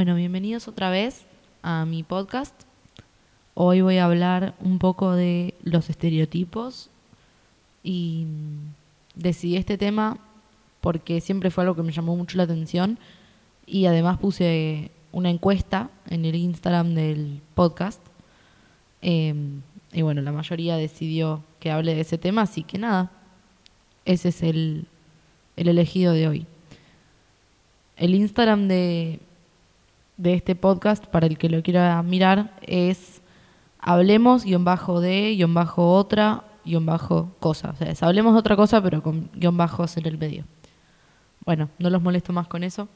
Bueno, bienvenidos otra vez a mi podcast. Hoy voy a hablar un poco de los estereotipos y decidí este tema porque siempre fue algo que me llamó mucho la atención y además puse una encuesta en el Instagram del podcast em, y bueno, la mayoría decidió que hable de ese tema, así que nada, ese es el, el elegido de hoy. El Instagram de, de este podcast, para el que lo quiera mirar, es hablemos guion bajo de guion bajo otra guion bajo cosa. O sea, es hablemos de otra cosa, pero con guion bajos en el medio. Bueno, no los molesto más con eso.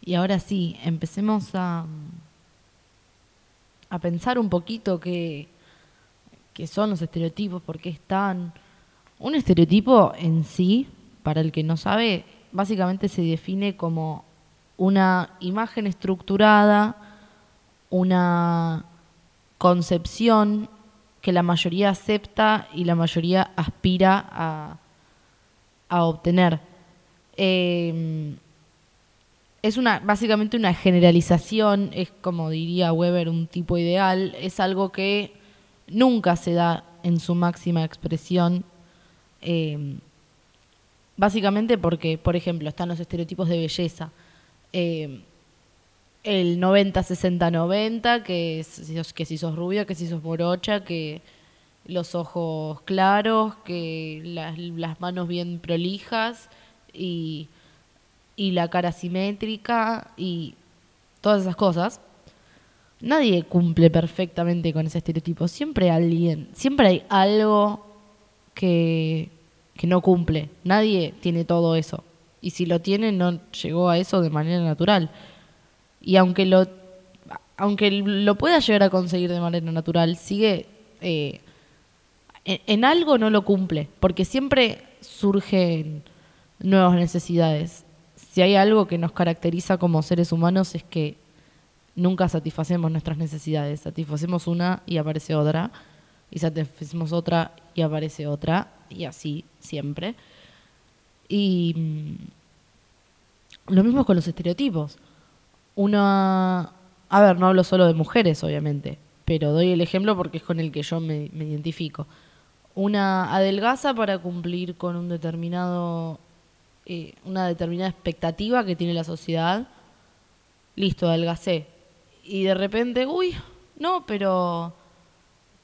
Y ahora sí, empecemos a, a pensar un poquito qué, qué son los estereotipos, por qué están. Un estereotipo en sí, para el que no sabe, básicamente se define como una imagen estructurada, una concepción que la mayoría acepta y la mayoría aspira a, obtener. Em, es una, básicamente una generalización, es como diría Weber, un tipo ideal, es algo que nunca se da en su máxima expresión. Em, Básicamente porque, por ejemplo, están los estereotipos de belleza. Eh, el 90-60-90, que, que si sos rubia, que si sos morocha, que los ojos claros, que las, manos bien prolijas y, y la cara simétrica y todas esas cosas. Nadie cumple perfectamente con ese estereotipo. Siempre alguien, siempre hay algo que que no cumple. Nadie tiene todo eso. Y si lo tiene, no llegó a eso de manera natural. Y aunque lo, aunque lo pueda llegar a conseguir de manera natural, sigue... Eh, en, algo no lo cumple, porque siempre surgen nuevas necesidades. Si hay algo que nos caracteriza como seres humanos es que nunca satisfacemos nuestras necesidades. Satisfacemos una y aparece otra, y satisfacemos otra y aparece otra, y así siempre. Y mm, lo mismo con los estereotipos. Una, a ver, no hablo solo de mujeres, obviamente, pero doy el ejemplo porque es con el que yo me, identifico. Una adelgaza para cumplir con un determinado, eh, una determinada expectativa que tiene la sociedad. Listo, adelgacé. Y de repente, uy, no, pero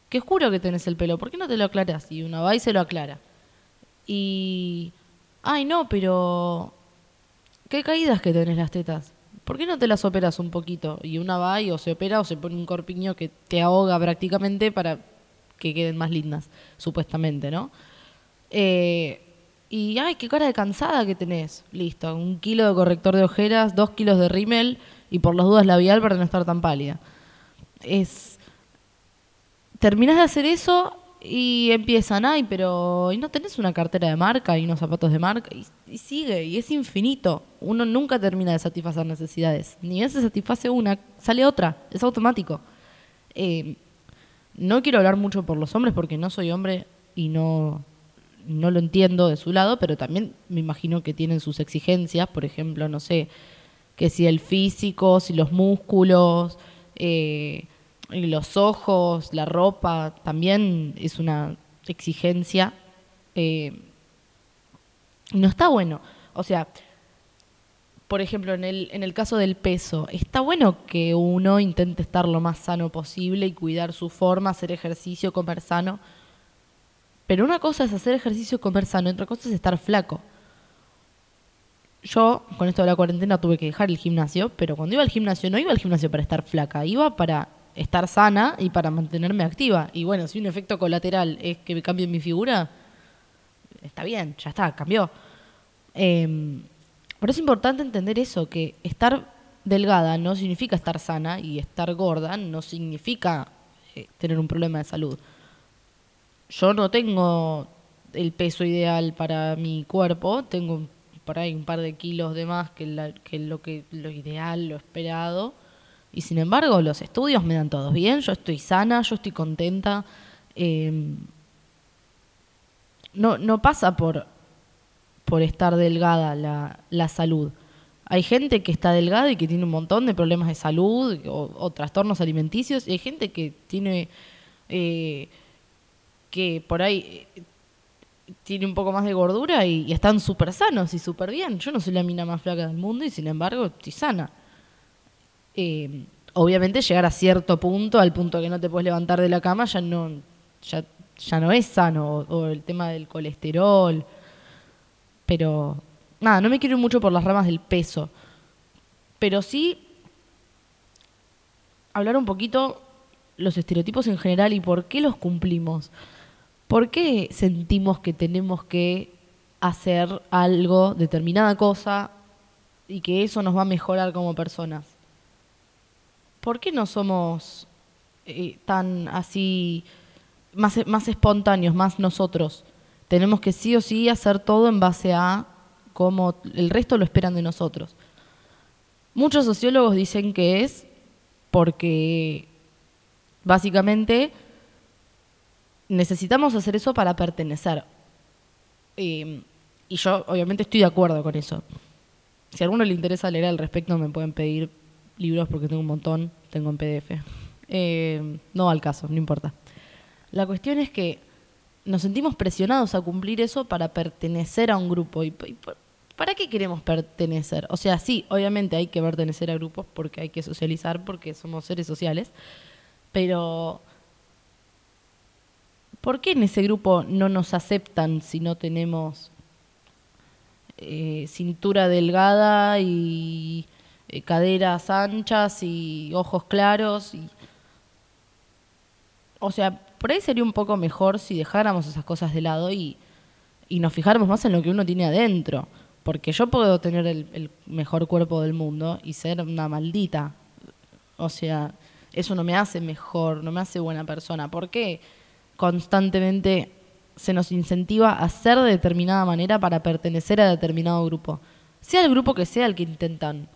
qué oscuro que tenés el pelo, ¿por qué no te lo aclaras? Y una va y se lo aclara. Y, ay no, pero, qué caídas que tenés las tetas. ¿Por qué no te las operas un poquito? Y una va y o se opera o se pone un corpiño que te ahoga prácticamente para que queden más lindas, supuestamente, ¿no? Eh, y, ay, qué cara de cansada que tenés. Listo, un kilo de corrector de ojeras, dos kilos de rímel y por las dudas labial para no estar tan pálida. Es terminás de hacer eso y empiezan, ay, pero ¿y no tenés una cartera de marca y unos zapatos de marca? Y, sigue, y es infinito. Uno nunca termina de satisfacer necesidades. Ni bien se satisface una, sale otra, es automático. Eh, no quiero hablar mucho por los hombres porque no soy hombre y no, no lo entiendo de su lado, pero también me imagino que tienen sus exigencias, por ejemplo, no sé, que si el físico, si los músculos, eh, los ojos, la ropa, también es una exigencia. Eh, no está bueno. O sea, por ejemplo, en el, en el caso del peso, está bueno que uno intente estar lo más sano posible y cuidar su forma, hacer ejercicio, comer sano. Pero una cosa es hacer ejercicio, comer sano, y otra cosa es estar flaco. Yo, con esto de la cuarentena, tuve que dejar el gimnasio, pero cuando iba al gimnasio no iba al gimnasio para estar flaca, iba para estar sana y para mantenerme activa. Y bueno, si un efecto colateral es que me cambie mi figura, está bien, ya está, cambió. Eh, pero es importante entender eso, que estar delgada no significa estar sana y estar gorda no significa eh, tener un problema de salud. Yo no tengo el peso ideal para mi cuerpo, tengo por ahí un par de kilos de más que, que lo que lo ideal, lo esperado y sin embargo, los estudios me dan todos bien, yo estoy sana, yo estoy contenta. Em, no, no pasa por, por estar delgada la, la salud. Hay gente que está delgada y que tiene un montón de problemas de salud o, trastornos alimenticios. Y hay gente que tiene, eh, que por ahí eh, tiene un poco más de gordura y, están súper sanos y súper bien. Yo no soy la mina más flaca del mundo y sin embargo estoy sana. Eh, obviamente llegar a cierto punto, al punto que no te puedes levantar de la cama, ya no, ya, ya no es sano. o el tema del colesterol. Pero nada, no me quiero mucho por las ramas del peso, pero sí hablar un poquito los estereotipos en general y por qué los cumplimos. ¿Por qué sentimos que tenemos que hacer algo, determinada cosa, y que eso nos va a mejorar como personas? ¿Por qué no somos eh, tan así, más, más espontáneos, más nosotros? Tenemos que sí o sí hacer todo en base a como el resto lo esperan de nosotros. Muchos sociólogos dicen que es porque básicamente necesitamos hacer eso para pertenecer. y yo obviamente estoy de acuerdo con eso. Si a alguno le interesa leer al respecto, me pueden pedir libros porque tengo un montón, tengo en PDF. Eh, no al caso, no importa. La cuestión es que nos sentimos presionados a cumplir eso para pertenecer a un grupo. y ¿para qué queremos pertenecer? O sea, sí, obviamente hay que pertenecer a grupos porque hay que socializar, porque somos seres sociales, pero ¿por qué en ese grupo no nos aceptan si no tenemos eh, cintura delgada y eh, caderas anchas y ojos claros? O sea, por ahí sería un poco mejor si dejáramos esas cosas de lado y, y nos fijáramos más en lo que uno tiene adentro. Porque yo puedo tener el, mejor cuerpo del mundo y ser una maldita. O sea, eso no me hace mejor, no me hace buena persona. ¿Por qué constantemente se nos incentiva a ser de determinada manera para pertenecer a determinado grupo? Sea el grupo que sea el que intentan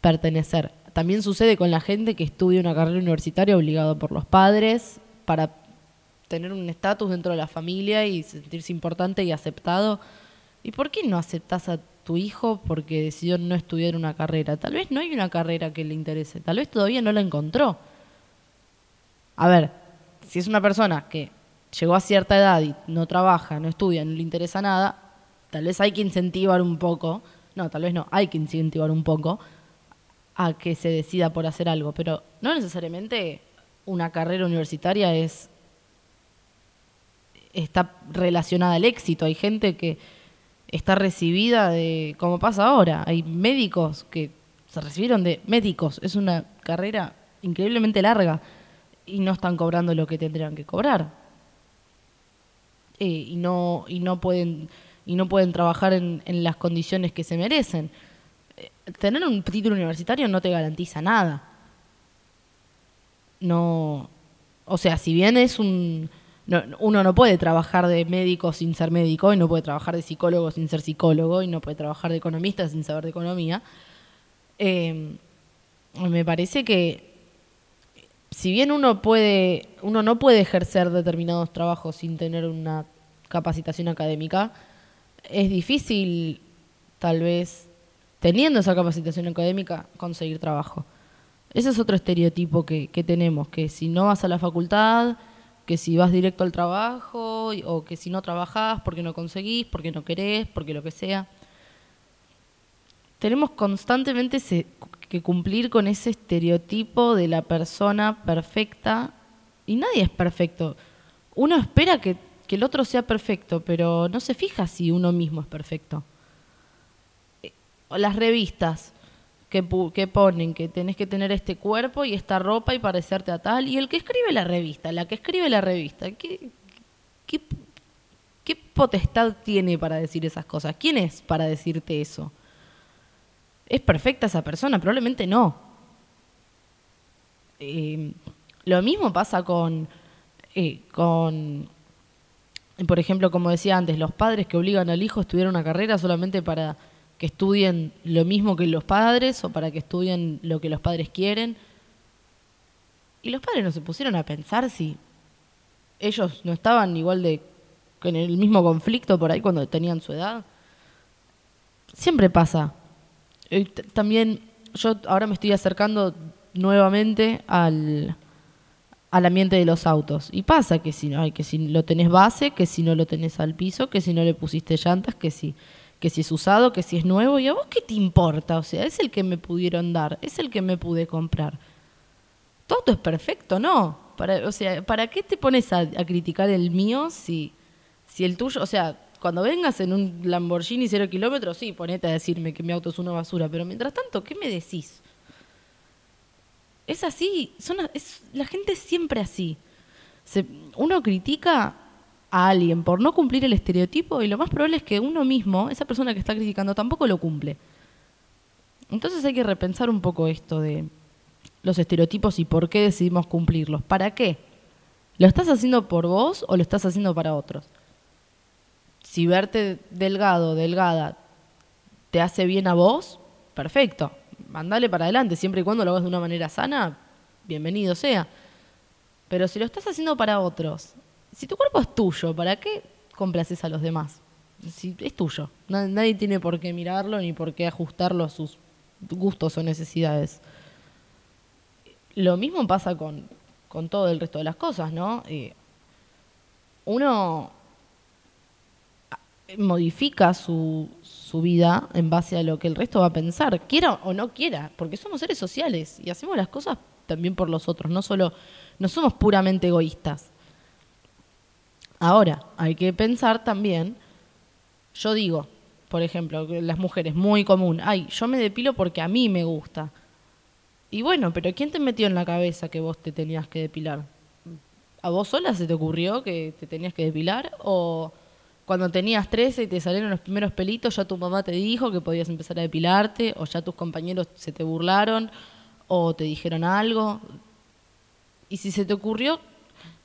pertenecer. También sucede con la gente que estudia una carrera universitaria obligado por los padres para tener un estatus dentro de la familia y sentirse importante y aceptado. ¿Y por qué no aceptas a tu hijo porque decidió no estudiar una carrera. Tal vez no hay una carrera que le interese, tal vez todavía no la encontró. A ver, si es una persona que llegó a cierta edad y no trabaja, no estudia, no le interesa nada, tal vez hay que incentivar un poco, no, tal vez no, hay que incentivar un poco a que se decida por hacer algo, pero no necesariamente una carrera universitaria es está relacionada al éxito. Hay gente que está recibida de, como pasa ahora, hay médicos que se recibieron de médicos, es una carrera increíblemente larga y no están cobrando lo que tendrían que cobrar. Eh, y no y no pueden y no pueden trabajar en, en las condiciones que se merecen. Tener un título universitario no te garantiza nada. No, o sea, si bien es un uno no puede trabajar de médico sin ser médico y no puede trabajar de psicólogo sin ser psicólogo y no puede trabajar de economista sin saber de economía. Eh, me parece que si bien uno puede, uno no puede ejercer determinados trabajos sin tener una capacitación académica, es difícil, tal vez, teniendo esa capacitación académica, conseguir trabajo. Ese es otro estereotipo que, que tenemos, que si no vas a la facultad, que si vas directo al trabajo o que si no trabajás porque no conseguís, porque no querés, porque lo que sea. Tenemos constantemente que cumplir con ese estereotipo de la persona perfecta y nadie es perfecto. Uno espera que, que el otro sea perfecto, pero no se fija si uno mismo es perfecto. Las revistas que, ponen que tenés que tener este cuerpo y esta ropa y parecerte a tal. Y el que escribe la revista, la que escribe la revista, ¿qué, qué, qué potestad tiene para decir esas cosas? ¿Quién es para decirte eso? ¿Es perfecta esa persona? Probablemente no. Eh, lo mismo pasa con, eh, con, por ejemplo, como decía antes, los padres que obligan al hijo a estudiar una carrera solamente para que estudien lo mismo que los padres o para que estudien lo que los padres quieren. Y los padres no se pusieron a pensar si ellos no estaban igual de en el mismo conflicto por ahí cuando tenían su edad. Siempre pasa. eh, también yo ahora me estoy acercando nuevamente al, al ambiente de los autos. Y pasa que si, no, que si lo tenés base, que si no lo tenés al piso, que si no le pusiste llantas, que si, que si es usado, que si es nuevo. ¿Y a vos qué te importa? O sea, es el que me pudieron dar, es el que me pude comprar. Todo es perfecto, ¿no? Para, o sea, ¿para qué te pones a, criticar el mío si, si el tuyo, o sea, cuando vengas en un Lamborghini cero kilómetros, sí, ponete a decirme que mi auto es una basura, pero mientras tanto, ¿qué me decís? Es así, son, es, la gente es siempre así. Uno critica a alguien por no cumplir el estereotipo y lo más probable es que uno mismo, esa persona que está criticando, tampoco lo cumple. Entonces hay que repensar un poco esto de los estereotipos y por qué decidimos cumplirlos. ¿Para qué? ¿Lo estás haciendo por vos o lo estás haciendo para otros? si verte delgado, delgada, te hace bien a vos, perfecto, mandale para adelante, siempre y cuando lo hagas de una manera sana, bienvenido sea. Pero si lo estás haciendo para otros, si tu cuerpo es tuyo, ¿para qué complaces a los demás? Si es tuyo, nadie tiene por qué mirarlo ni por qué ajustarlo a sus gustos o necesidades. Lo mismo pasa con, todo el resto de las cosas, ¿no? Eh, uno modifica su, su vida en base a lo que el resto va a pensar, quiera o no quiera, porque somos seres sociales y hacemos las cosas también por los otros, no solo, no somos puramente egoístas. Ahora, hay que pensar también, yo digo, por ejemplo, las mujeres, muy común, ay, yo me depilo porque a mí me gusta. Y bueno, pero ¿quién te metió en la cabeza que vos te tenías que depilar? ¿A vos sola se te ocurrió que te tenías que depilar? ¿O cuando tenías 13 y te salieron los primeros pelitos, ya tu mamá te dijo que podías empezar a depilarte, o ya tus compañeros se te burlaron, o te dijeron algo. Y si se te ocurrió,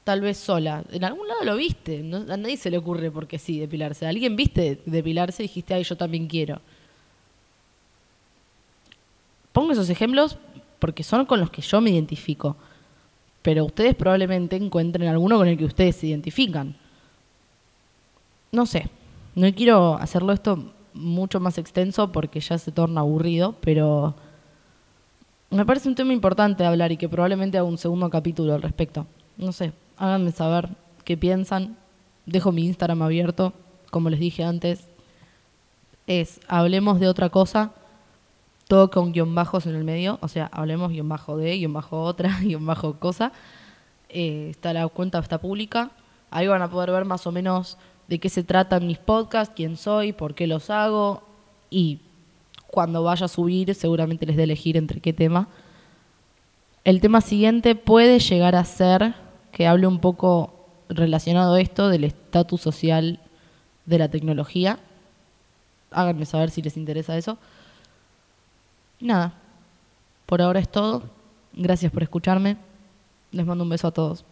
tal vez sola, en algún lado lo viste, a nadie se le ocurre porque sí depilarse. alguien viste depilarse y dijiste, ay, yo también quiero. Pongo esos ejemplos porque son con los que yo me identifico, pero ustedes probablemente encuentren alguno con el que ustedes se identifican no sé, no quiero hacerlo esto mucho más extenso porque ya se torna aburrido, pero me parece un tema importante hablar y que probablemente haga un segundo capítulo al respecto. No sé, háganme saber qué piensan. Dejo mi Instagram abierto, como les dije antes. Es hablemos de otra cosa, todo con guion bajos en el medio, o sea, hablemos guion bajo de, guion bajo otra, guion bajo cosa. Eh, está la cuenta, está pública. Ahí van a poder ver más o menos de qué se tratan mis podcasts, quién soy, por qué los hago y cuando vaya a subir seguramente les de elegir entre qué tema. El tema siguiente puede llegar a ser que hable un poco relacionado a esto del estatus social de la tecnología. Háganme saber si les interesa eso. nada, por ahora es todo. Gracias por escucharme. Les mando un beso a todos.